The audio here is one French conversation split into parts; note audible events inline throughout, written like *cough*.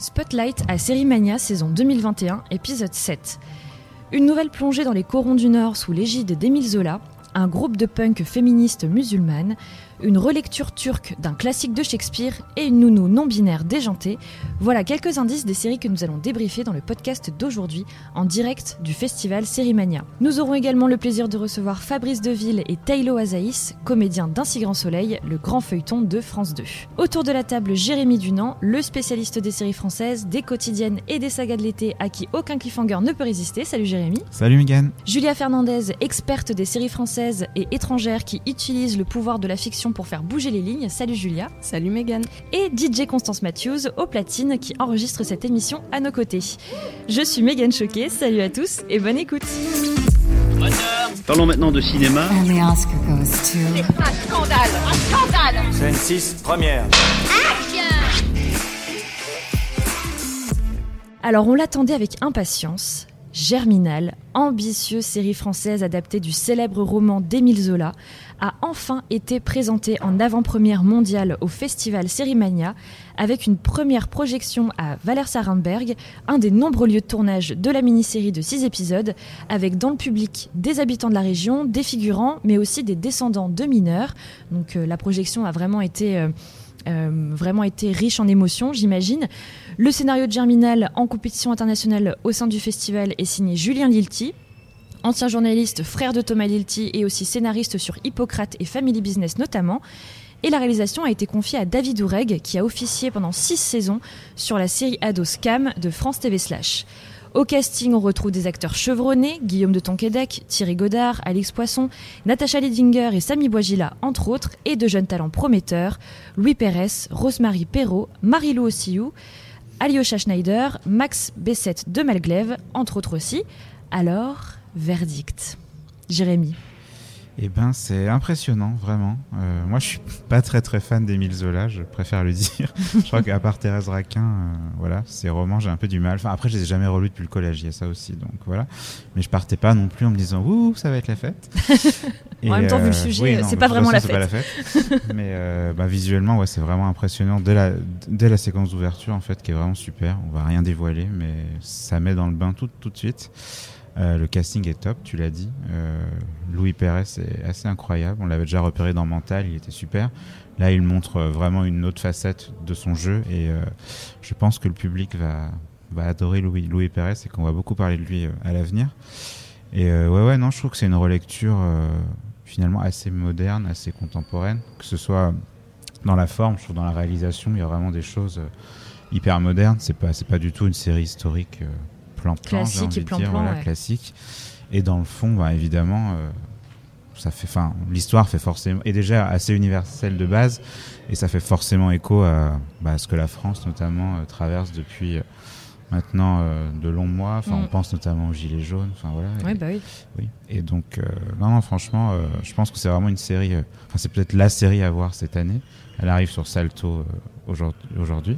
Spotlight à Série Mania saison 2021, épisode 7. Une nouvelle plongée dans les corons du Nord sous l'égide d'Émile Zola, un groupe de punk féministe musulmane, une relecture turque d'un classique de Shakespeare et une nounou non binaire déjantée. Voilà quelques indices des séries que nous allons débriefer dans le podcast d'aujourd'hui en direct du festival Sérimania. Nous aurons également le plaisir de recevoir Fabrice Deville et Taylor Azaïs, comédiens d'Un si grand soleil, le grand feuilleton de France 2. Autour de la table, Jérémy Dunant, le spécialiste des séries françaises, des quotidiennes et des sagas de l'été à qui aucun cliffhanger ne peut résister. Salut Jérémy. Salut Megan. Julia Fernandez, experte des séries françaises et étrangères qui utilisent le pouvoir de la fiction pour faire bouger les lignes. Salut Julia. Salut Megan. Et DJ Constance Matthews au platine qui enregistre cette émission à nos côtés. Je suis Megan Choquet. Salut à tous et bonne écoute. Parlons maintenant de cinéma. Un scandale Un scandale Scène 6, première. Alors on l'attendait avec impatience. Germinal, ambitieuse série française adaptée du célèbre roman d'Émile Zola, a enfin été présentée en avant-première mondiale au festival Sérimania avec une première projection à Valère-Sarenberg, un des nombreux lieux de tournage de la mini-série de 6 épisodes, avec dans le public des habitants de la région, des figurants, mais aussi des descendants de mineurs. Donc euh, la projection a vraiment été... euh, euh, vraiment été riche en émotions, j'imagine. Le scénario de Germinal en compétition internationale au sein du festival est signé Julien Lilti, ancien journaliste, frère de Thomas Lilti et aussi scénariste sur Hippocrate et Family Business notamment. Et la réalisation a été confiée à David Oureg, qui a officié pendant six saisons sur la série ado Scam de France TV Slash. Au casting, on retrouve des acteurs chevronnés, Guillaume de Tonquédec, Thierry Godard, Alix Poisson, Natacha Ledinger et Samy Bouagila, entre autres, et de jeunes talents prometteurs, Louis Pérez, Rosemary Perrault, Marie-Lou Ossiou, Alyosha Schneider, Max Bessette de Malglaive, entre autres aussi. Alors, verdict. Jérémy. Eh ben, c'est impressionnant, vraiment. Euh, moi, je suis pas très très fan d'Émile Zola, je préfère le *laughs* dire. je crois qu'à part Thérèse Raquin, euh, voilà, ces romans, j'ai un peu du mal. Enfin, après, je les ai jamais relus depuis le collège, il y a ça aussi, donc voilà. Mais je partais pas non plus en me disant, ouh, ça va être la fête. *laughs* En même temps, vu le sujet, non, c'est pas vraiment façon, la c'est pas la fête. *laughs* Mais euh, bah, visuellement, ouais, c'est vraiment impressionnant. Dès la, dès la séquence d'ouverture, en fait, qui est vraiment super. On va rien dévoiler, mais ça met dans le bain tout, tout de suite. Euh, le casting est top, tu l'as dit. Euh, Louis Pérez est assez incroyable. On l'avait déjà repéré dans Mental, il était super. Là, il montre euh, vraiment une autre facette de son jeu et je pense que le public va, adorer Louis, Louis Pérez et qu'on va beaucoup parler de lui à l'avenir. Et ouais, ouais, non, je trouve que c'est une relecture finalement assez moderne, assez contemporaine, que ce soit dans la forme, je trouve dans la réalisation, il y a vraiment des choses hyper modernes. C'est pas, pas du tout une série historique plan-plan, j'ai Classique envie et de dire, plan-plan, voilà, ouais. classique. Et dans le fond, bah, évidemment, euh, ça fait, enfin, l'histoire fait forcément est déjà assez universelle de base, et ça fait forcément écho à, bah, ce que la France notamment euh, traverse depuis euh, maintenant de longs mois. Enfin, Mm. on pense notamment aux gilets jaunes. Enfin voilà. Oui, Et- bah oui. oui. Et donc, non, non, franchement, je pense que c'est vraiment une série. Enfin, c'est peut-être la série à voir cette année. Elle arrive sur Salto aujourd'hui- aujourd'hui.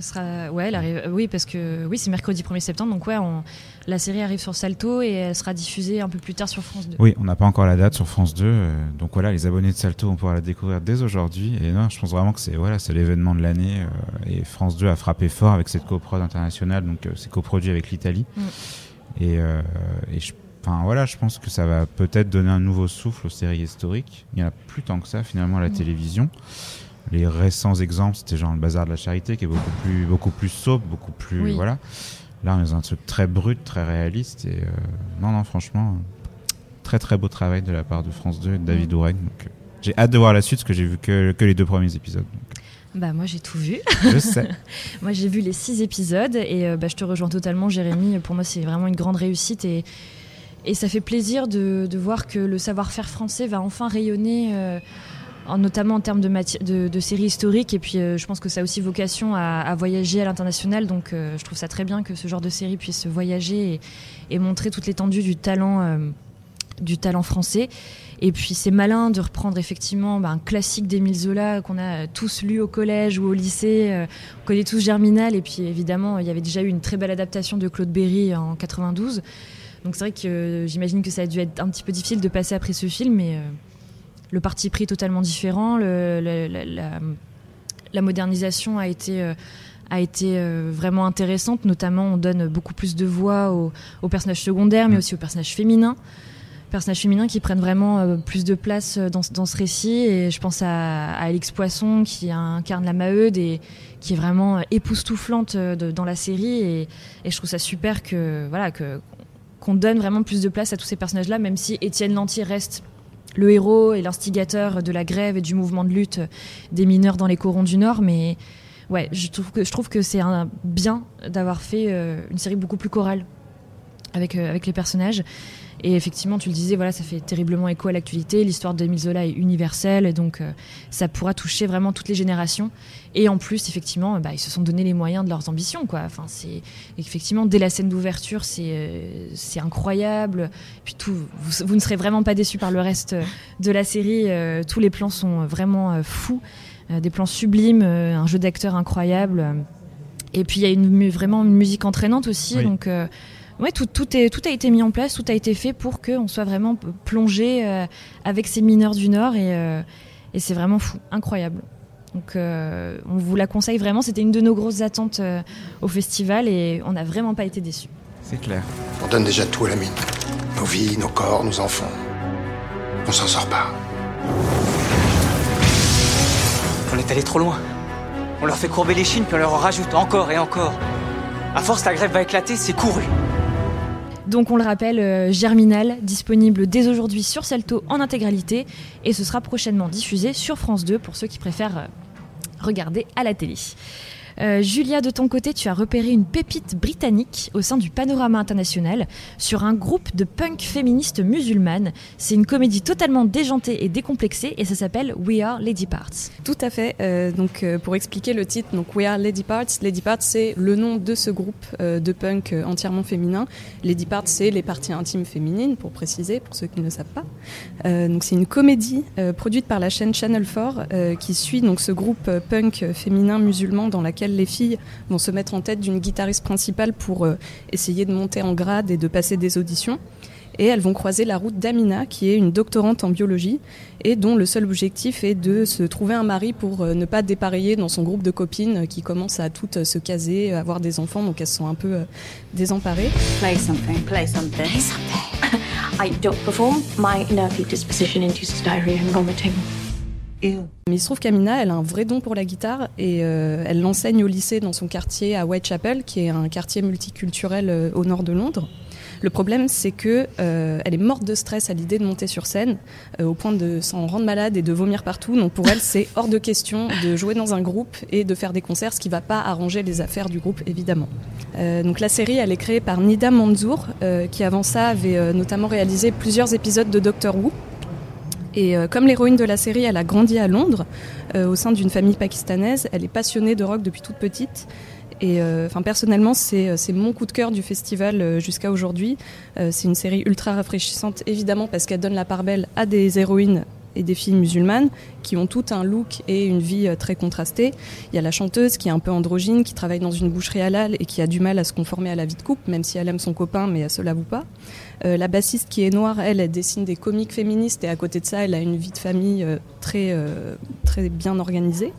Sera... ouais, elle arrive... Oui, parce que oui, c'est mercredi 1er septembre, donc ouais, on... la série arrive sur Salto et elle sera diffusée un peu plus tard sur France 2. Oui, on n'a pas encore la date sur France 2. euh, donc voilà, les abonnés de Salto vont pouvoir la découvrir dès aujourd'hui. Et non, je pense vraiment que c'est voilà, c'est l'événement de l'année. euh, et France 2 a frappé fort avec cette coprod internationale. Donc euh, c'est coproduit avec l'Italie. Mm. Et, euh, et je, enfin voilà, je pense que ça va peut-être donner un nouveau souffle aux séries historiques. Il n'y en a plus tant que ça finalement à la Mm. télévision. Les récents exemples, c'était genre le Bazar de la Charité, qui est beaucoup plus, beaucoup plus sobre, beaucoup plus Oui. voilà. Là, on est dans un truc très brut, très réaliste. Et euh, non, non, franchement, très très beau travail de la part de France 2 et de David Mm. Oureg. Donc, euh, j'ai hâte de voir la suite parce que j'ai vu que, que les deux premiers épisodes. Bah moi j'ai tout vu. Je sais. *laughs* Moi j'ai vu les six épisodes et euh, bah, je te rejoins totalement Jérémy. Pour moi c'est vraiment une grande réussite et, et ça fait plaisir de, de voir que le savoir-faire français va enfin rayonner, euh, en, notamment en termes de, de, de séries historiques. Et puis euh, je pense que ça a aussi vocation à, voyager à l'international. Donc euh, je trouve ça très bien que ce genre de série puisse voyager et, montrer toute l'étendue du talent. euh, du talent français. Et puis c'est malin de reprendre effectivement bah, un classique d'Émile Zola qu'on a tous lu au collège ou au lycée. On connaît tous Germinal. Et puis évidemment, il y avait déjà eu une très belle adaptation de Claude Berry en 92. Donc c'est vrai que j'imagine que ça a dû être un petit peu difficile de passer après ce film, mais le parti pris totalement différent. Le- la, la- la modernisation a été, euh, a été vraiment intéressante. Notamment, on donne beaucoup plus de voix aux, personnages secondaires, mais mm. aussi aux personnages féminins personnages féminins qui prennent vraiment plus de place dans, dans, ce récit. Et je pense à, à Alix Poisson qui incarne la Maheude et qui est vraiment époustouflante dans la série. Et, et, je trouve ça super que voilà que qu'on donne vraiment plus de place à tous ces personnages-là, même si Étienne Lantier reste le héros et l'instigateur de la grève et du mouvement de lutte des mineurs dans les corons du Nord. Mais ouais, je trouve que, je trouve que c'est bien d'avoir fait euh, une série beaucoup plus chorale avec, euh, avec les personnages. Et effectivement, tu le disais, voilà, ça fait terriblement écho à l'actualité. L'histoire d'Emile Zola est universelle, et donc euh, ça pourra toucher vraiment toutes les générations. Et en plus, effectivement, bah, ils se sont donné les moyens de leurs ambitions, quoi. Enfin, c'est effectivement dès la scène d'ouverture, c'est euh, c'est incroyable. Puis tout, vous, ne serez vraiment pas déçus par le reste de la série. Euh, tous les plans sont vraiment fous, des plans sublimes, un jeu d'acteur incroyable. Et puis il y a une, vraiment une musique entraînante aussi, donc ouais, tout, tout, est, tout a été mis en place, tout a été fait pour qu'on soit vraiment plongé euh, avec ces mineurs du Nord et, euh, et c'est vraiment fou, incroyable. Donc euh, on vous la conseille vraiment, c'était une de nos grosses attentes au festival et on n'a vraiment pas été déçus. C'est clair. On donne déjà tout à la mine. Nos vies, nos corps, nos enfants. On s'en sort pas. On est allé trop loin. On leur fait courber les chines puis on leur en rajoute encore et encore. À force, la grève va éclater, c'est couru. Donc on le rappelle, euh, Germinal, disponible dès aujourd'hui sur Celto en intégralité et ce sera prochainement diffusé sur France 2 pour ceux qui préfèrent euh, regarder à la télé. Euh, Julia, de ton côté, tu as repéré une pépite britannique au sein du panorama international sur un groupe de punk féministes musulmanes. C'est une comédie totalement déjantée et décomplexée et ça s'appelle We Are Lady Parts. Tout à fait. Euh, donc, euh, pour expliquer le titre, donc We Are Lady Parts. Lady Parts, c'est le nom de ce groupe de punk entièrement féminin. Lady Parts, c'est les parties intimes féminines, pour préciser, pour ceux qui ne le savent pas. donc, c'est une comédie produite par la chaîne Channel 4 qui suit donc ce groupe punk féminin musulman dans laquelle les filles vont se mettre en tête d'une guitariste principale pour euh, essayer de monter en grade et de passer des auditions. Et elles vont croiser la route d'Amina, qui est une doctorante en biologie et dont le seul objectif est de se trouver un mari pour euh, ne pas dépareiller dans son groupe de copines qui commencent à toutes se caser, avoir des enfants, donc elles sont un peu euh, désemparées. Play something, play something. Play something. *laughs* I don't perform. My nervy disposition induces diarrhea and vomiting. Mais il se trouve qu'Amina, elle a un vrai don pour la guitare et euh, elle l'enseigne au lycée dans son quartier à Whitechapel, qui est un quartier multiculturel euh, au nord de Londres. Le problème, c'est que euh, elle est morte de stress à l'idée de monter sur scène, au point de s'en rendre malade et de vomir partout. Donc pour elle, c'est hors de question de jouer dans un groupe et de faire des concerts, ce qui ne va pas arranger les affaires du groupe, évidemment. donc la série, elle est créée par Nida Manzour, qui avant ça avait notamment réalisé plusieurs épisodes de Doctor Who. Et euh, comme l'héroïne de la série, elle a grandi à Londres, euh, au sein d'une famille pakistanaise. Elle est passionnée de rock depuis toute petite. Et euh, enfin, personnellement, c'est mon coup de cœur du festival jusqu'à aujourd'hui. c'est une série ultra rafraîchissante, évidemment, parce qu'elle donne la part belle à des héroïnes et des filles musulmanes qui ont tout un look et une vie très contrastée. Il y a la chanteuse qui est un peu androgyne, qui travaille dans une boucherie halal et qui a du mal à se conformer à la vie de couple, même si elle aime son copain, mais elle se l'avoue pas. Euh, la bassiste qui est noire, elle, elle dessine des comiques féministes et à côté de ça, elle a une vie de famille euh, très, euh, très bien organisée.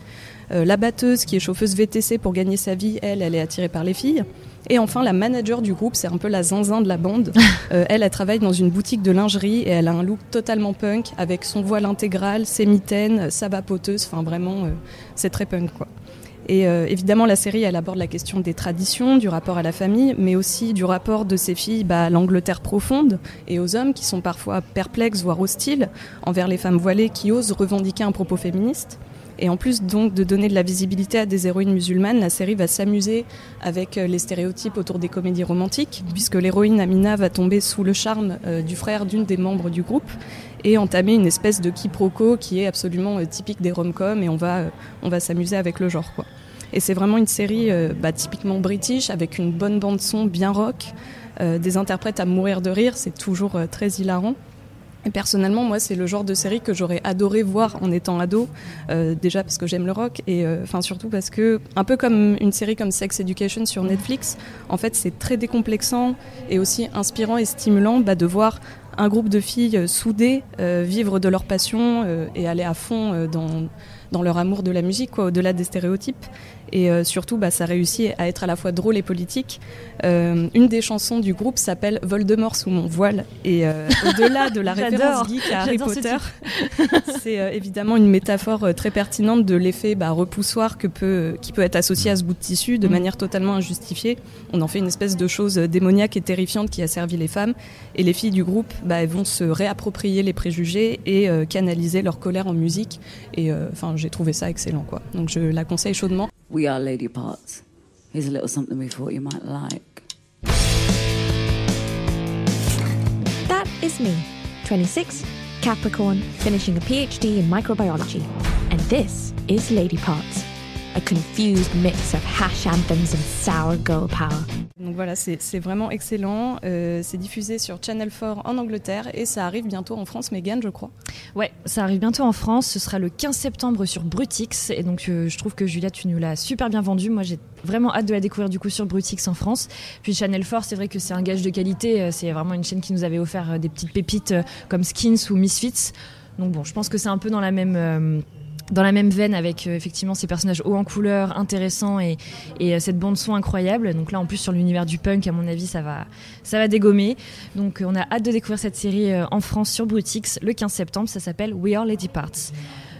la batteuse qui est chauffeuse VTC pour gagner sa vie, elle, elle est attirée par les filles. Et enfin, la manager du groupe, c'est un peu la zinzin de la bande. *laughs* elle, elle travaille dans une boutique de lingerie et elle a un look totalement punk avec son voile intégral, ses mitaines, sa vapoteuse. Enfin, vraiment, c'est très punk, quoi. Et euh, évidemment, la série, elle aborde la question des traditions, du rapport à la famille, mais aussi du rapport de ces filles bah, à l'Angleterre profonde et aux hommes qui sont parfois perplexes, voire hostiles, envers les femmes voilées qui osent revendiquer un propos féministe. Et en plus de donner de la visibilité à des héroïnes musulmanes, la série va s'amuser avec euh, les stéréotypes autour des comédies romantiques, puisque l'héroïne Amina va tomber sous le charme euh, du frère d'une des membres du groupe et entamer une espèce de quiproquo qui est absolument euh, typique des rom-coms et on va, s'amuser avec le genre. Et c'est vraiment une série bah, typiquement british avec une bonne bande son bien rock, des interprètes à mourir de rire, c'est toujours très hilarant. Personnellement, moi, c'est le genre de série que j'aurais adoré voir en étant ado, euh, déjà parce que j'aime le rock, et euh, enfin surtout parce que, un peu comme une série comme Sex Education sur Netflix, en fait, c'est très décomplexant et aussi inspirant et stimulant bah, de voir un groupe de filles euh, soudées vivre de leur passion et aller à fond dans, dans leur amour de la musique, quoi, au-delà des stéréotypes. Et euh, surtout, bah, ça réussit à être à la fois drôle et politique. Euh, une des chansons du groupe s'appelle Voldemort sous mon voile. Et euh, *laughs* au-delà de la référence geek à Harry Potter, *laughs* c'est évidemment une métaphore très pertinente de l'effet bah, repoussoir que peut, qui peut être associé à ce bout de tissu de Mm. manière totalement injustifiée. On en fait une espèce de chose démoniaque et terrifiante qui a servi les femmes. Et les filles du groupe bah, elles vont se réapproprier les préjugés et canaliser leur colère en musique. Et enfin, j'ai trouvé ça excellent. Quoi. Donc je la conseille chaudement. We are Lady Parts. Here's a little something we thought you might like. That is me, 26, Capricorn, finishing a PhD in microbiology. And this is Lady Parts, a confused mix of hash anthems and sour girl power. Donc voilà, c'est c'est vraiment excellent. Euh, c'est diffusé sur Channel 4 en Angleterre et ça arrive bientôt en France, Megan, je crois. Ouais, ça arrive bientôt en France. Ce sera le 15 septembre sur Brutix. Et donc, euh, je trouve que Julia, tu nous l'as super bien vendu. Moi, j'ai vraiment hâte de la découvrir du coup sur Brutix en France. Puis Channel 4, c'est vrai que c'est un gage de qualité. Euh, C'est vraiment une chaîne qui nous avait offert des petites pépites comme Skins ou Misfits. Donc bon, je pense que c'est un peu dans la même. euh, dans la même veine avec euh, effectivement ces personnages hauts en couleur, intéressants et, euh, cette bande son incroyable. Donc là en plus sur l'univers du punk, à mon avis, ça va, ça va dégommer. Donc euh, on a hâte de découvrir cette série en France sur Brutix le 15 septembre. Ça s'appelle We Are Lady Parts.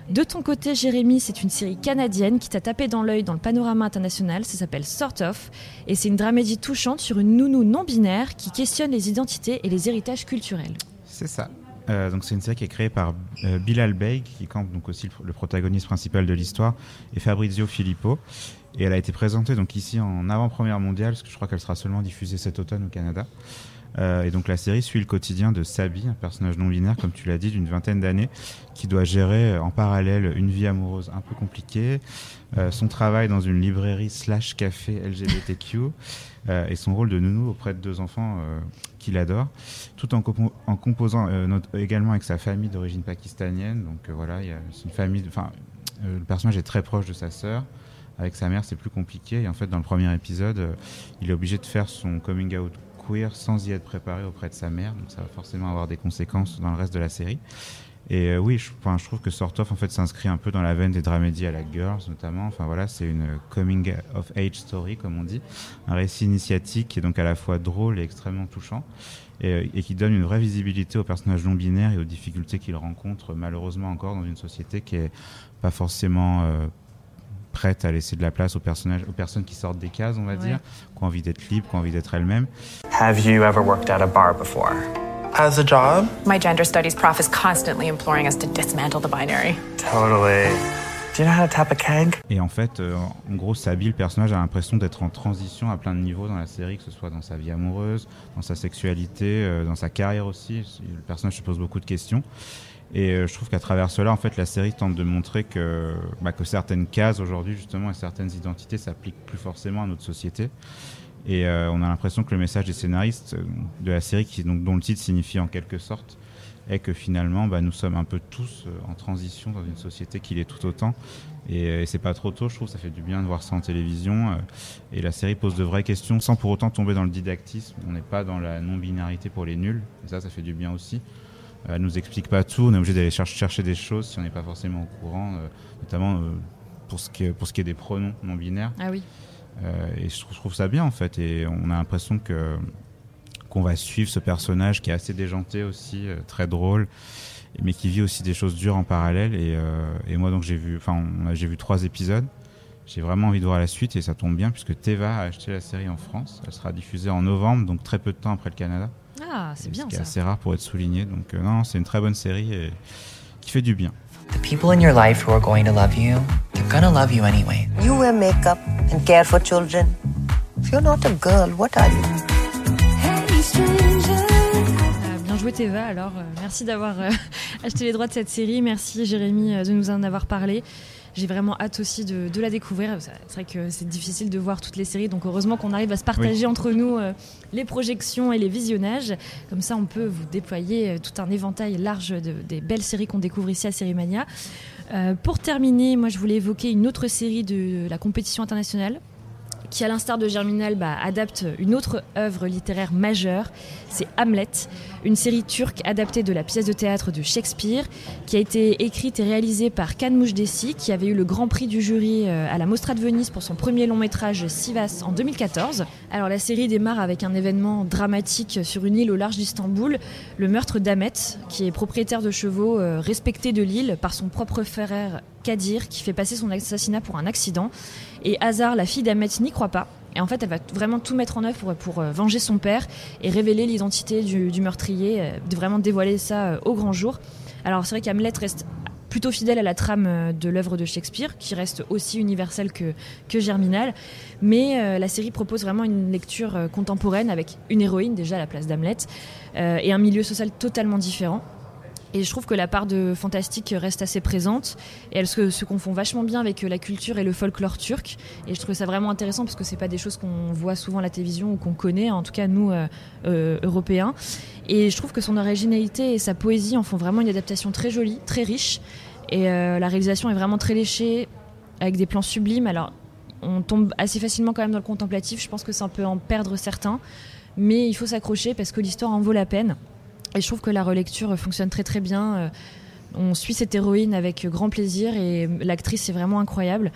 De ton côté, Jérémy, c'est une série canadienne qui t'a tapé dans l'œil dans le panorama international. Ça s'appelle Sort of. Et c'est une dramédie touchante sur une nounou non-binaire qui questionne les identités et les héritages culturels. C'est ça. Euh, donc c'est une série qui est créée par euh, Bilal Bey, qui campe donc aussi le, protagoniste principal de l'histoire, et Fabrizio Filippo. Et elle a été présentée donc ici en avant-première mondiale, parce que je crois qu'elle sera seulement diffusée cet automne au Canada. Euh, et donc la série suit le quotidien de Sabi, un personnage non binaire, comme tu l'as dit, d'une vingtaine d'années, qui doit gérer en parallèle une vie amoureuse un peu compliquée, son travail dans une librairie slash café LGBTQ, et son rôle de nounou auprès de deux enfants qu'il adore, tout en, compo- en composant euh, également avec sa famille d'origine pakistanienne. Donc euh, voilà, c'est une famille. Enfin, euh, le personnage est très proche de sa sœur. Avec sa mère, c'est plus compliqué. Et en fait, dans le premier épisode, il est obligé de faire son coming out queer sans y être préparé auprès de sa mère. Donc ça va forcément avoir des conséquences dans le reste de la série. Et euh, oui, je, enfin, je trouve que Sort of en fait s'inscrit un peu dans la veine des dramédies à la Girls notamment. Enfin voilà, c'est une coming of age story comme on dit, un récit initiatique qui est donc à la fois drôle et extrêmement touchant et, euh, qui donne une vraie visibilité aux personnages non binaires et aux difficultés qu'ils rencontrent malheureusement encore dans une société qui est pas forcément euh, prête à laisser de la place aux personnages, aux personnes qui sortent des cases, on va Ouais. dire, qui ont envie d'être libres, qui ont envie d'être elles-mêmes. Have you ever worked at a bar before? As a job? My gender studies prof is constantly imploring us to dismantle the binary. Totally. Do you know how to tap a keg? Et en fait, euh, en gros, Sabi, le personnage, a l'impression d'être en transition à plein de niveaux dans la série, que ce soit dans sa vie amoureuse, dans sa sexualité, euh, dans sa carrière aussi. Le personnage se pose beaucoup de questions. Et euh, je trouve qu'à travers cela, en fait, la série tente de montrer que, bah, que certaines cases aujourd'hui, justement, et certaines identités s'appliquent plus forcément à notre société. Et euh, on a l'impression que le message des scénaristes euh, de la série, qui, donc, dont le titre signifie en quelque sorte, est que finalement, bah, nous sommes un peu tous en transition dans une société qui l'est tout autant. Et, et c'est pas trop tôt, je trouve, ça fait du bien de voir ça en télévision. et la série pose de vraies questions sans pour autant tomber dans le didactisme. On n'est pas dans la non-binarité pour les nuls. Ça, ça fait du bien aussi. Elle nous explique pas tout, on est obligé d'aller cher- chercher des choses si on n'est pas forcément au courant, euh, notamment euh, pour, ce qui est, pour ce qui est des pronoms non binaires. Ah oui. Euh, et je trouve, je trouve ça bien en fait. Et on a l'impression que qu'on va suivre ce personnage qui est assez déjanté aussi, très drôle, mais qui vit aussi des choses dures en parallèle. Et, euh, et moi donc j'ai vu, enfin j'ai vu trois épisodes. J'ai vraiment envie de voir la suite et ça tombe bien puisque Teva a acheté la série en France. Elle sera diffusée en novembre, donc très peu de temps après le Canada. Ah, c'est bien Ce qui est ça. assez rare pour être souligné. Donc euh, non, c'est une très bonne série et qui fait du bien. The people in your life who are going to love you, they're gonna love you anyway. You wear makeup and care for children. If you're not a girl, what are you? Euh, bien joué Teva alors euh, merci d'avoir euh, *laughs* acheté les droits de cette série merci Jérémy euh, de nous en avoir parlé j'ai vraiment hâte aussi de, de la découvrir. C'est vrai que c'est difficile de voir toutes les séries donc heureusement qu'on arrive à se partager Oui. entre nous euh, les projections et les visionnages. Comme ça on peut vous déployer euh, tout un éventail large de, des belles séries qu'on découvre ici à Sérimania. Euh, pour terminer moi je voulais évoquer une autre série de la compétition internationale qui, à l'instar de Germinal, bah, adapte une autre œuvre littéraire majeure, c'est Hamlet, une série turque adaptée de la pièce de théâtre de Shakespeare, qui a été écrite et réalisée par Kan Mojdesi, qui avait eu le grand prix du jury euh, à la Mostra de Venise pour son premier long métrage Sivas en 2014. Alors la série démarre avec un événement dramatique sur une île au large d'Istanbul, le meurtre d'Ahmet, qui est propriétaire de chevaux euh, respecté de l'île par son propre frère Kadir, qui fait passer son assassinat pour un accident. Et Hazar, la fille d'Ahmet, n'y croit pas. Et en fait, elle va vraiment tout mettre en œuvre pour, euh, venger son père et révéler l'identité du, meurtrier, euh, de vraiment dévoiler ça euh, au grand jour. Alors c'est vrai qu'Hamlet reste plutôt fidèle à la trame de l'œuvre de Shakespeare, qui reste aussi universelle que, que Germinal. Mais la série propose vraiment une lecture contemporaine avec une héroïne déjà à la place d'Hamlet et un milieu social totalement différent. Et je trouve que la part de fantastique reste assez présente et elle se, confond vachement bien avec euh, la culture et le folklore turc. Et je trouve ça vraiment intéressant parce que c'est pas des choses qu'on voit souvent à la télévision ou qu'on connaît, en tout cas nous euh, euh, Européens. Et je trouve que son originalité et sa poésie en font vraiment une adaptation très jolie, très riche. Et la réalisation est vraiment très léchée avec des plans sublimes. Alors on tombe assez facilement quand même dans le contemplatif. Je pense que ça peut en perdre certains, mais il faut s'accrocher parce que l'histoire en vaut la peine. Et je trouve que la relecture fonctionne très très bien. Euh, On suit cette héroïne avec grand plaisir et l'actrice est vraiment incroyable.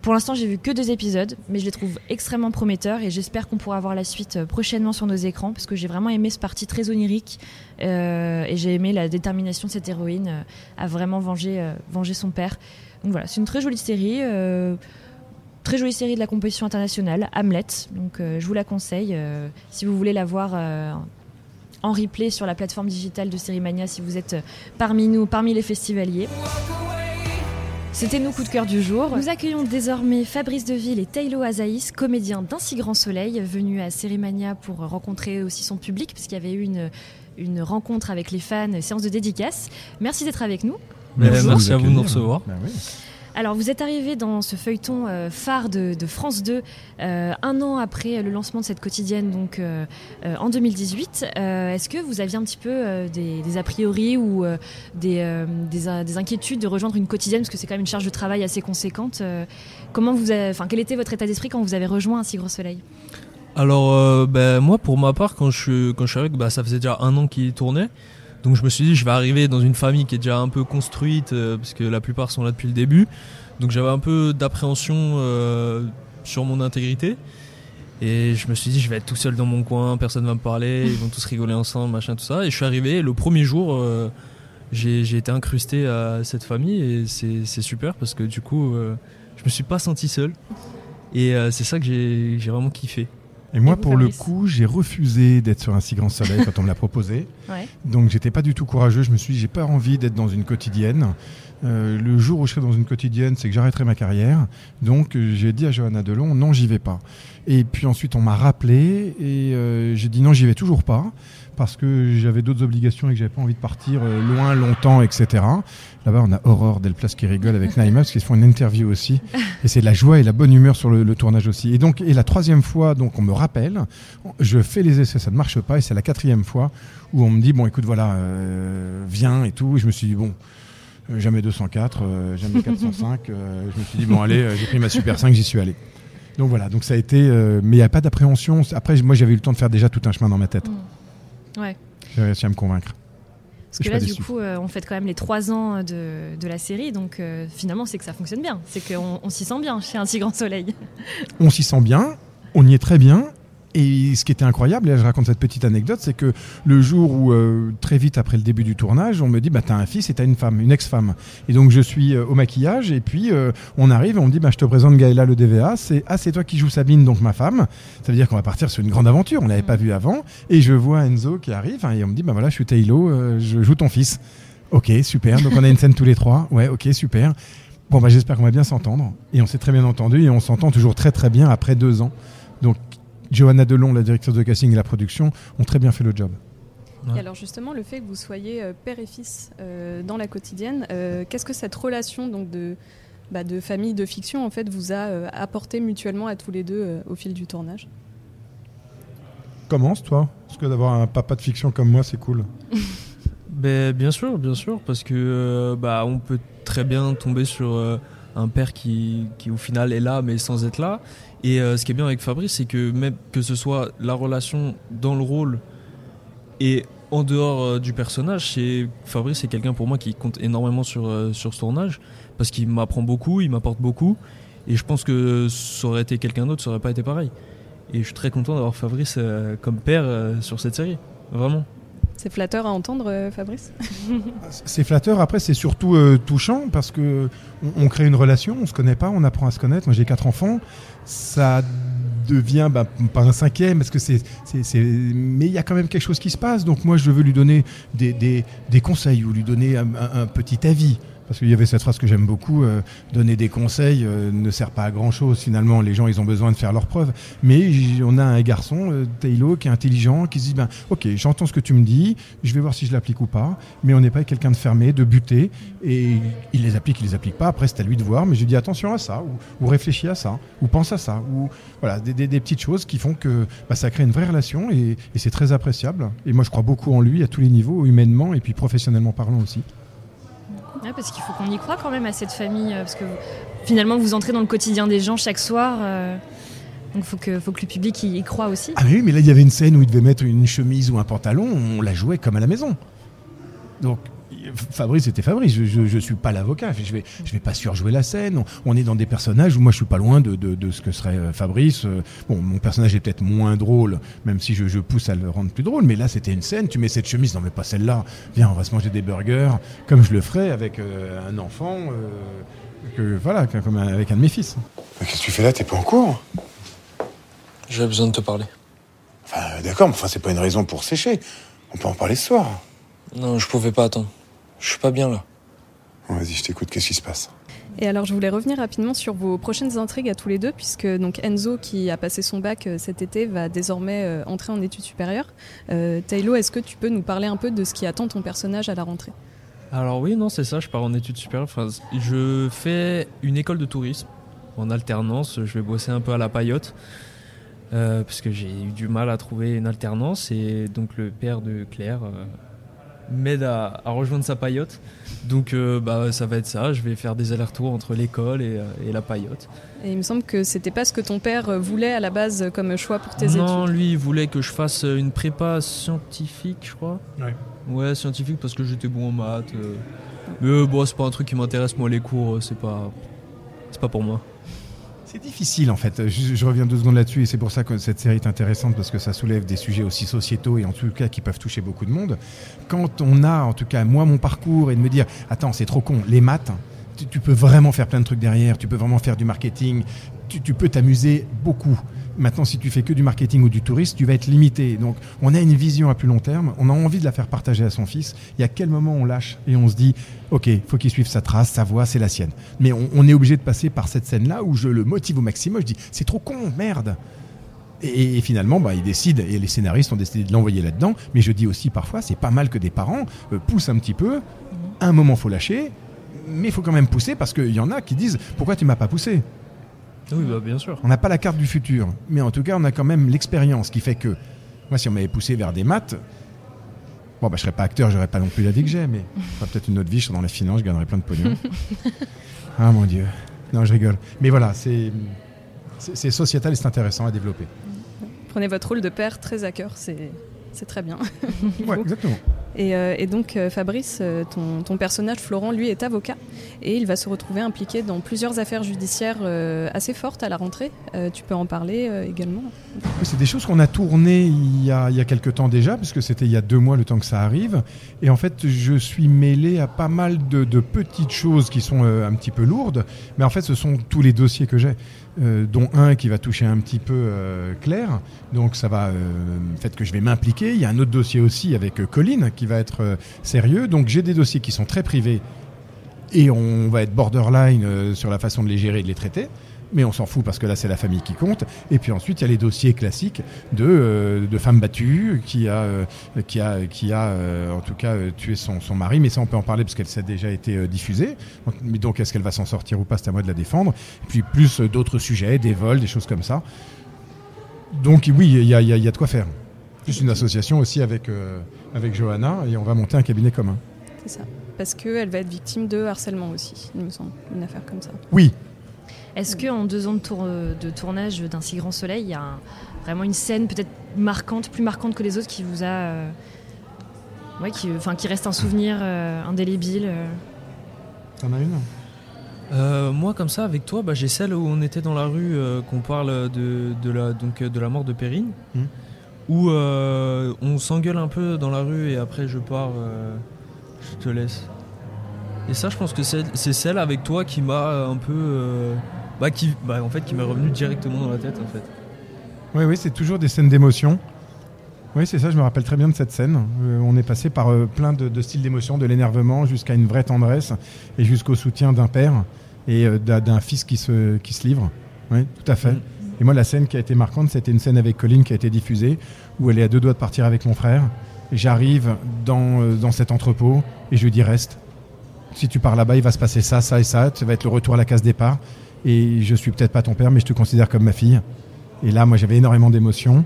Pour l'instant, j'ai vu que deux épisodes, mais je les trouve extrêmement prometteurs et j'espère qu'on pourra voir la suite euh, prochainement sur nos écrans parce que j'ai vraiment aimé ce parti très onirique euh, et j'ai aimé la détermination de cette héroïne à vraiment venger, venger son père. Donc voilà, c'est une très jolie série. Très jolie série de la compétition internationale, Hamlet. Donc je vous la conseille si vous voulez la voir en replay sur la plateforme digitale de Sérimania si vous êtes euh, parmi nous, parmi les festivaliers. C'était nos coups de cœur du jour. Nous accueillons désormais Fabrice Deville et Taylor Azaïs, comédiens d'un si grand soleil, venus à Sérimania pour rencontrer aussi son public, puisqu'il y avait eu une, une rencontre avec les fans, une séance de dédicace. Merci d'être avec nous. Merci, merci à vous de nous recevoir. Bah Alors, vous êtes arrivé dans ce feuilleton euh, phare de, France 2 euh, un an après le lancement de cette quotidienne, donc euh, en 2018. Euh, Est-ce que vous aviez un petit peu des, a priori ou des, des, des inquiétudes de rejoindre une quotidienne? Parce que c'est quand même une charge de travail assez conséquente. comment vous, enfin, quel était votre état d'esprit quand vous avez rejoint un si gros soleil? Alors, ben, moi, pour ma part, quand je, quand suis arrivé, bah, ça faisait déjà un an qu'il tournait. Donc, je me suis dit, je vais arriver dans une famille qui est déjà un peu construite, euh, parce que la plupart sont là depuis le début. Donc, j'avais un peu d'appréhension euh, sur mon intégrité. Et je me suis dit, je vais être tout seul dans mon coin, personne va me parler, ils vont tous rigoler ensemble, machin, tout ça. Et je suis arrivé, le premier jour, euh, j'ai été incrusté à cette famille, et c'est super parce que du coup, je me suis pas senti seul. Et c'est ça que j'ai vraiment kiffé. Et moi, pour le coup, j'ai refusé d'être sur un si grand soleil quand on me l'a proposé. *laughs* Ouais. Donc, j'étais pas du tout courageux. Je me suis dit, j'ai pas envie d'être dans une quotidienne. Euh, le jour où je serai dans une quotidienne, c'est que j'arrêterai ma carrière. Donc, euh, j'ai dit à Johanna Delon, non, j'y vais pas. Et puis ensuite, on m'a rappelé et euh, j'ai dit non, j'y vais toujours pas parce que j'avais d'autres obligations et que j'avais pas envie de partir euh, loin, longtemps, etc. Là-bas, on a Aurore Delplace qui rigole avec Naïma parce qu'ils font une interview aussi. Et c'est la joie et la bonne humeur sur le, tournage aussi. Et donc, et la troisième fois, donc, on me rappelle, je fais les essais, ça ne marche pas. Et c'est la quatrième fois où on me dit, bon, écoute, voilà, euh, viens et tout. Et je me suis dit, bon, jamais 204, euh, jamais 405. euh, je me suis dit, bon, allez, j'ai pris ma Super 5, j'y suis allé. Donc voilà, donc ça a été, euh, mais il n'y a pas d'appréhension. Après, moi, j'avais eu le temps de faire déjà tout un chemin dans ma tête. Ouais. J'ai réussi à me convaire. Parce que là, du coup, euh, on fête quand même les trois ans de, de la série, donc euh, finalement, c'est que ça fonctionne bien. C'est qu'on on s'y sent bien chez Un si grand soleil. on s'y sent bien, on y est très bien. Et ce qui était incroyable, et là je raconte cette petite anecdote, c'est que le jour où, euh, très vite après le début du tournage, on me dit, bah t'as un fils et t'as une femme, une ex-femme. Et donc je suis euh, au maquillage, et puis euh, on arrive, et on me dit, bah je te présente Gaëla le DVA, c'est ah c'est toi qui joues Sabine, donc ma femme. Ça veut dire qu'on va partir sur une grande aventure, on l'avait pas vu avant. Et je vois Enzo qui arrive, hein, et on me dit, bah voilà, je suis Taylor, je joue ton fils. Ok, super. Donc on a une scène tous les trois. Ouais, ok, super. Bon, bah, j'espère qu'on va bien s'entendre. Et on s'est très bien entendu et on s'entend toujours très très bien après deux ans. Donc, Johanna Delon, la directrice de casting et la production, ont très bien fait le job. Et alors justement, le fait que vous soyez euh, père et fils euh, dans la quotidienne, euh, qu'est-ce que cette relation donc de, bah, de famille, de fiction, en fait, vous a euh, apporté mutuellement à tous les deux euh, au fil du tournage? Commence, toi Parce que d'avoir un papa de fiction comme moi, c'est cool. *laughs* Ben, bien sûr, bien sûr, parce que euh, bah, on peut très bien tomber sur euh, un père qui, qui au final est là mais sans être là. Et euh, ce qui est bien avec Fabrice, c'est que même que ce soit la relation dans le rôle et en dehors euh, du personnage, c'est Fabrice c'est quelqu'un pour moi qui compte énormément sur, euh, sur ce tournage parce qu'il m'apprend beaucoup, il m'apporte beaucoup et je pense que ça aurait été quelqu'un d'autre, ça aurait pas été pareil. Et je suis très content d'avoir Fabrice comme père sur cette série, vraiment. C'est flatteur à entendre, euh, Fabrice? C'est flatteur. Après, c'est surtout euh, touchant parce que on, crée une relation, on se connaît pas, on apprend à se connaître. Moi, j'ai quatre enfants. Ça devient bah, pas un cinquième parce que c'est, mais il y a quand même quelque chose qui se passe. Donc moi, je veux lui donner des, des, des conseils ou lui donner un petit avis. Parce qu'il y avait cette phrase que j'aime beaucoup, euh, donner des conseils euh, ne sert pas à grand chose finalement. Les gens, ils ont besoin de faire leurs preuves. Mais on a un garçon, euh, Taylor, qui est intelligent, qui se dit, ben, ok, j'entends ce que tu me dis, je vais voir si je l'applique ou pas. Mais on n'est pas quelqu'un de fermé, de buté. Et il les applique, il les applique pas. Après, c'est à lui de voir. Mais je dis attention à ça, ou, réfléchis à ça, ou pense à ça, ou voilà, des, petites choses qui font que bah, ça crée une vraie relation et c'est très appréciable. Et moi, je crois beaucoup en lui à tous les niveaux, humainement et puis professionnellement parlant aussi. Ouais, parce qu'il faut qu'on y croit quand même à cette famille, euh, parce que finalement vous entrez dans le quotidien des gens chaque soir, euh, donc faut que, faut que le public y, y croit aussi. Ah oui, mais là il y avait une scène où il devait mettre une chemise ou un pantalon, on la jouait comme à la maison. Donc Fabrice était Fabrice, je, je, je suis pas l'avocat, je vais, je vais pas surjouer la scène. On, on est dans des personnages où moi je suis pas loin de, de, de ce que serait euh, Fabrice. Euh, Bon, mon personnage est peut-être moins drôle, même si je, je pousse à le rendre plus drôle, mais là c'était une scène, tu mets cette chemise, non mais pas celle-là, viens on va se manger des burgers, comme je le ferais avec euh, un enfant, euh, que, voilà, comme un- avec un de mes fils. Mais qu'est-ce que tu fais là? T'es pas en cours? J'avais besoin de te parler. Enfin, d'accord, mais enfin, c'est pas une raison pour sécher. On peut en parler ce soir. Non, je pouvais pas attendre. Je suis pas bien là. Bon, Vas-y, je t'écoute, qu'est-ce qui se passe? Et alors, je voulais revenir rapidement sur vos prochaines intrigues à tous les deux, puisque donc Enzo, qui a passé son bac euh, cet été, va désormais euh, entrer en études supérieures. Euh, Taylor, est-ce que tu peux nous parler un peu de ce qui attend ton personnage à la rentrée? Alors oui, non, c'est ça, je pars en études supérieures. Enfin, je fais une école de tourisme en alternance. Je vais bosser un peu à la paillote. euh, parce que j'ai eu du mal à trouver une alternance et donc le père de Claire euh, m'aide à, à rejoindre sa paillote. Donc euh, bah, ça va être ça, je vais faire des allers-retours entre l'école et, euh, et la paillote. Et il me semble que c'était pas ce que ton père voulait à la base comme choix pour tes non, études. lui il voulait que je fasse euh, une prépa scientifique, je crois. Ouais. Ouais, scientifique parce que j'étais bon en maths. euh. Mais euh, bon, c'est pas un truc qui m'intéresse, moi, les cours, c'est pas. C'est pas pour moi. C'est difficile en fait. Je, reviens deux secondes là-dessus et c'est pour ça que cette série est intéressante parce que ça soulève des sujets aussi sociétaux et en tout cas qui peuvent toucher beaucoup de monde. Quand on a, en tout cas moi, mon parcours et de me dire, attends, c'est trop con, les maths, tu, peux vraiment faire plein de trucs derrière, tu peux vraiment faire du marketing, tu peux t'amuser beaucoup. Maintenant, si tu fais que du marketing ou du tourisme, tu vas être limité. Donc, on a une vision à plus long terme, on a envie de la faire partager à son fils. Et à quel moment on lâche et on se dit, ok, faut qu'il suive sa trace, sa voie, c'est la sienne. Mais on, est obligé de passer par cette scène-là où je le motive au maximum. Je dis, c'est trop con, merde. Et, finalement, bah, il décide, et les scénaristes ont décidé de l'envoyer là-dedans. Mais je dis aussi parfois, c'est pas mal que des parents euh, poussent un petit peu. À un moment, faut lâcher, mais il faut quand même pousser parce qu'il y en a qui disent, pourquoi tu m'as pas poussé? Oui, bah, bien sûr. on n'a pas la carte du futur, mais en tout cas, on a quand même l'expérience qui fait que, moi, si on m'avait poussé vers des maths, bon, bah, je serais pas acteur, j'aurais pas non plus la vie que j'ai, mais enfin, peut-être une autre vie, je serais dans la finance, je gagnerais plein de pognon. *laughs* ah mon dieu. Non, je rigole. Mais voilà, c'est c'est c'est sociétal et c'est intéressant à développer. Prenez votre rôle de père très à cœur, c'est c'est très bien. Ouais, exactement. Et, euh, et donc euh, Fabrice, euh, ton, personnage Florent, lui, est avocat et il va se retrouver impliqué dans plusieurs affaires judiciaires assez fortes à la rentrée. Tu peux en parler également C'est des choses qu'on a tournées il y a, il y a quelques temps déjà, puisque c'était il y a deux mois le temps que ça arrive. Et en fait, je suis mêlé à pas mal de, petites choses qui sont un petit peu lourdes, mais en fait, ce sont tous les dossiers que j'ai. Euh, dont un qui va toucher un petit peu euh, Claire, donc ça va, euh, fait que je vais m'impliquer. Il y a un autre dossier aussi avec euh, Colline qui va être sérieux. Donc j'ai des dossiers qui sont très privés et on va être borderline sur la façon de les gérer et de les traiter. Mais on s'en fout parce que là c'est la famille qui compte. Et puis ensuite il y a les dossiers classiques de, euh, de femmes battues qui a, euh, qui a, qui a euh, en tout cas euh, tué son, son mari. Mais ça on peut en parler parce qu'elle s'est déjà été diffusée. Donc, mais donc est-ce qu'elle va s'en sortir ou pas C'est à moi de la défendre. Et puis plus d'autres sujets, des vols, des choses comme ça. Donc oui, il y a, y a- y a de quoi faire. Plus une association aussi avec, avec Johanna et on va monter un cabinet commun. C'est ça. parce qu'elle va être victime de harcèlement aussi, il me semble, une affaire comme ça. Oui. Est-ce qu'en deux ans de, tour- de tournage d'un si grand soleil, il y a un- vraiment une scène peut-être marquante, plus marquante que les autres, qui vous a. euh, ouais, qui, enfin, qui reste un souvenir euh, indélébile euh? T'en as une Euh, moi, comme ça, avec toi, bah, j'ai celle où on était dans la rue, euh, qu'on parle de, de, la, donc, euh, de la mort de Perrine, Mhm. où euh, on s'engueule un peu dans la rue et après je pars, euh, je te laisse. Et ça, je pense que c'est celle avec toi qui m'a un peu. euh, bah, qui, bah, en fait, qui m'est revenu directement dans la tête, en fait. Oui, oui, c'est toujours des scènes d'émotion. Oui, c'est ça, je me rappelle très bien de cette scène. Euh, on est passé par euh, plein de, de styles d'émotion, de l'énervement jusqu'à une vraie tendresse et jusqu'au soutien d'un père et euh, d'un fils qui se, qui se livre. Oui, tout à fait. Et moi, la scène qui a été marquante, c'était une scène avec Colline qui a été diffusée, où elle est à deux doigts de partir avec mon frère. J'arrive dans, euh, dans cet entrepôt et je lui dis reste. Si tu pars là-bas, il va se passer ça, ça et ça. Ça va être le retour à la case départ. Et je suis peut-être pas ton père, mais je te considère comme ma fille. Et là, moi, j'avais énormément d'émotions.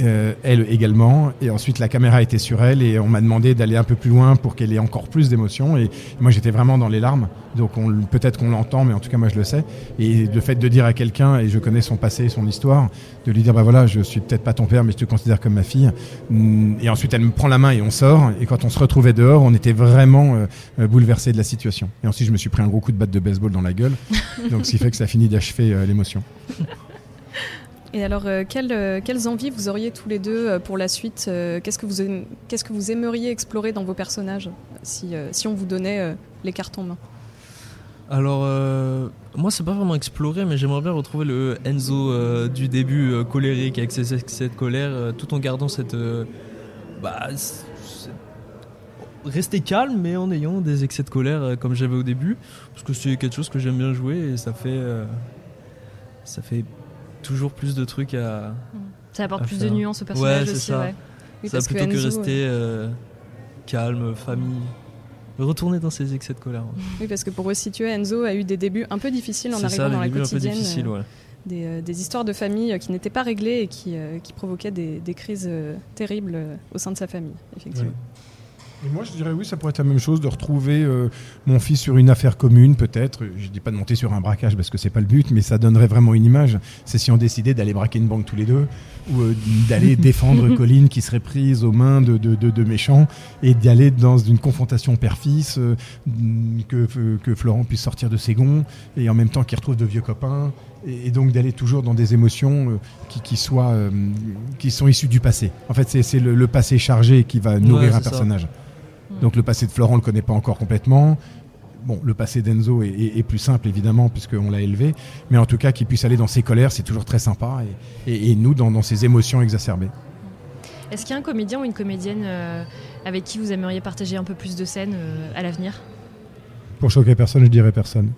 Euh, elle également. Et ensuite, la caméra était sur elle et on m'a demandé d'aller un peu plus loin pour qu'elle ait encore plus d'émotions. Et moi, j'étais vraiment dans les larmes. Donc, peut-être qu'on l'entend, mais en tout cas, moi, je le sais. Et le fait de dire à quelqu'un, et je connais son passé, son histoire, de lui dire, bah voilà, je suis peut-être pas ton père, mais je te considère comme ma fille. Mm, Et ensuite, elle me prend la main et on sort. Et quand on se retrouvait dehors, on était vraiment euh, euh, bouleversé de la situation. Et ensuite, je me suis pris un gros coup de batte de baseball dans la gueule. Donc, ce qui fait que ça finit d'achever euh, l'émotion. *laughs* Et alors, euh, quelles, euh, quelles envies vous auriez tous les deux euh, pour la suite Qu'est-ce que vous aimeriez explorer dans vos personnages si, on vous donnait les cartes en Alors, euh, moi, c'est pas vraiment explorer, mais j'aimerais bien retrouver le Enzo du début, colérique, avec ses excès de colère, tout en gardant cette. bah, rester calme, mais en ayant des excès de colère comme j'avais au début, parce que c'est quelque chose que j'aime bien jouer et ça fait. ça fait toujours plus de trucs à. Ça apporte à plus de nuances au personnage ouais, c'est aussi, ça. ouais. Oui, ça parce que plutôt que, Enzo, rester euh, calme, famille. Retourner dans ses excès de colère. ouais. Oui, parce que pour resituer, Enzo a eu des débuts un peu difficiles en arrivant ça, dans la débuts un peu quotidienne. difficiles, euh, ouais. des, euh, des histoires de famille euh, qui n'étaient pas réglées et qui, euh, qui provoquaient des, des crises euh, terribles euh, au sein de sa famille, effectivement. Et moi, je dirais oui, ça pourrait être la même chose de retrouver euh, mon fils sur une affaire commune, peut-être. Je dis pas de monter sur un braquage parce que c'est pas le but, mais ça donnerait vraiment une image. C'est si on décidait d'aller braquer une banque tous les deux ou euh, d'aller *laughs* défendre Colline qui serait prise aux mains de, de, de- de méchants et d'aller dans une confrontation père-fils, euh, que, que Florent puisse sortir de ses gonds et en même temps qu'il retrouve de vieux copains. Et, et donc d'aller toujours dans des émotions euh, qui, qui, soient, euh, qui sont issues du passé. En fait, c'est c'est le, le passé chargé qui va nourrir Ouais, un ça. Donc le passé de Florent, on le connaît pas encore complètement. Bon, le passé d'Enzo est, est- est plus simple évidemment puisqu'on l'a élevé, mais en tout cas qu'il puisse aller dans ses colères, c'est toujours très sympa, et, et- et nous dans, dans ses émotions exacerbées. Est-ce qu'il y a un comédien ou une comédienne euh, avec qui vous aimeriez partager un peu plus de scènes euh, à l'avenir? Pour choquer personne, je dirais personne.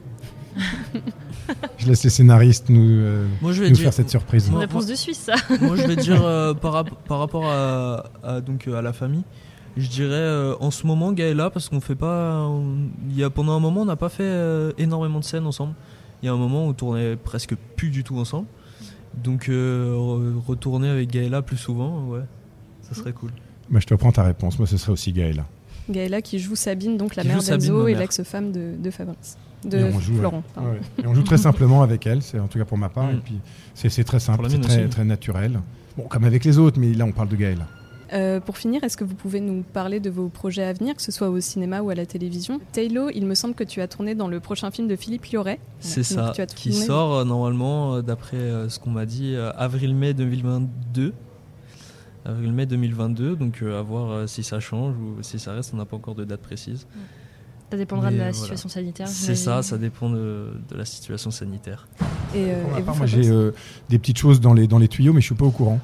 je laisse les scénaristes nous, euh, Moi, je vais nous dire- faire cette surprise. Une réponse de Suisse, ça. Moi, je vais dire *laughs* euh, par, rap- par rapport à, à- donc, à la famille, je dirais euh, en ce moment Gaëla parce qu'on fait pas. on- Il y a, pendant un moment, on n'a pas fait euh, énormément de scènes ensemble. Il y a un moment où on tournait presque plus du tout ensemble. Donc euh, re- retourner avec Gaëla plus souvent, ouais, ça serait cool. Bah, je te prends ta réponse, moi ce serait aussi Gaël. Gaëla qui joue Sabine, donc la Qui mère d'Enzo et l'ex-femme de, de Fabrice. De Et on joue, Florent. ouais. pardon. Ouais. Et on joue très simplement avec elle, c'est en tout cas pour ma part, Mm. et puis c'est très simple, c'est très, très naturel. Bon, comme avec les autres, mais là on parle de Gaël. Euh, pour finir, est-ce que vous pouvez nous parler de vos projets à venir, que ce soit au cinéma ou à la télévision? Taylor, il me semble que tu as tourné dans le prochain film de Philippe Lioré. C'est ça, tu as qui sort euh, normalement, euh, d'après ce qu'on m'a dit, avril-mai 2022. Avril-mai 2022, donc à voir si ça change ou si ça reste, on n'a pas encore de date précise. Ça dépendra Mais, de la situation sanitaire. C'est ça, ça dépend de, de la situation sanitaire. Et, euh, et part, vous, moi j'ai euh, des petites choses dans les, dans les tuyaux, mais je suis pas au courant.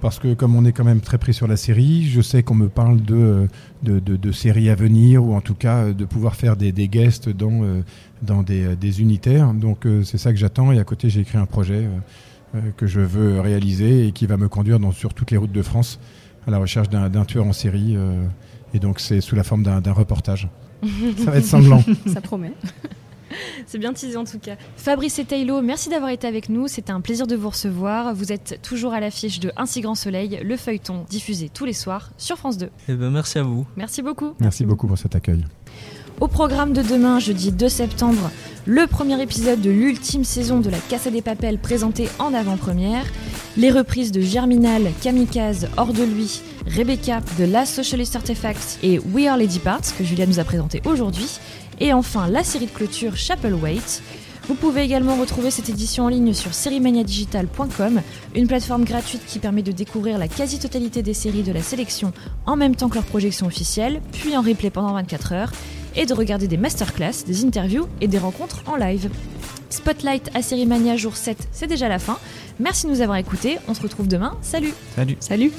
Parce que comme on est quand même très pris sur la série, je sais qu'on me parle de, euh, de, de- de séries à venir, ou en tout cas euh, de pouvoir faire des, des guests dans, euh, dans des, des unitaires. Donc c'est ça que j'attends. Et à côté, j'ai écrit un projet que je veux réaliser et qui va me conduire dans, sur toutes les routes de France à la recherche d'un tueur en série. et donc c'est sous la forme d'un d'un reportage. *laughs* Ça va être sanglant. Ça promet. *laughs* C'est bien teasé en tout cas. Fabrice et Taylor, merci d'avoir été avec nous. C'était un plaisir de vous recevoir. Vous êtes toujours à l'affiche de Un si grand soleil, le feuilleton diffusé tous les soirs sur France 2. Eh ben, merci à vous. Merci beaucoup. Merci beaucoup pour cet accueil. Au programme de demain, jeudi 2 septembre, le premier épisode de l'ultime saison de la Casa des Papels présenté en avant-première, les reprises de Germinal, Kamikaze, Hors de lui, Rebecca, The Last Socialist Artifacts et We Are Lady Parts que Julia nous a présenté aujourd'hui, et enfin la série de clôture Chapel Wait. Vous pouvez également retrouver cette édition en ligne sur seriemaniadigital.com, une plateforme gratuite qui permet de découvrir la quasi-totalité des séries de la sélection en même temps que leur projection officielle, puis en replay pendant 24 heures, et de regarder des masterclass, des interviews et des rencontres en live. Spotlight à Série Mania jour 7, c'est déjà la fin. Merci de nous avoir écoutés, on se retrouve demain. Salut Salut Salut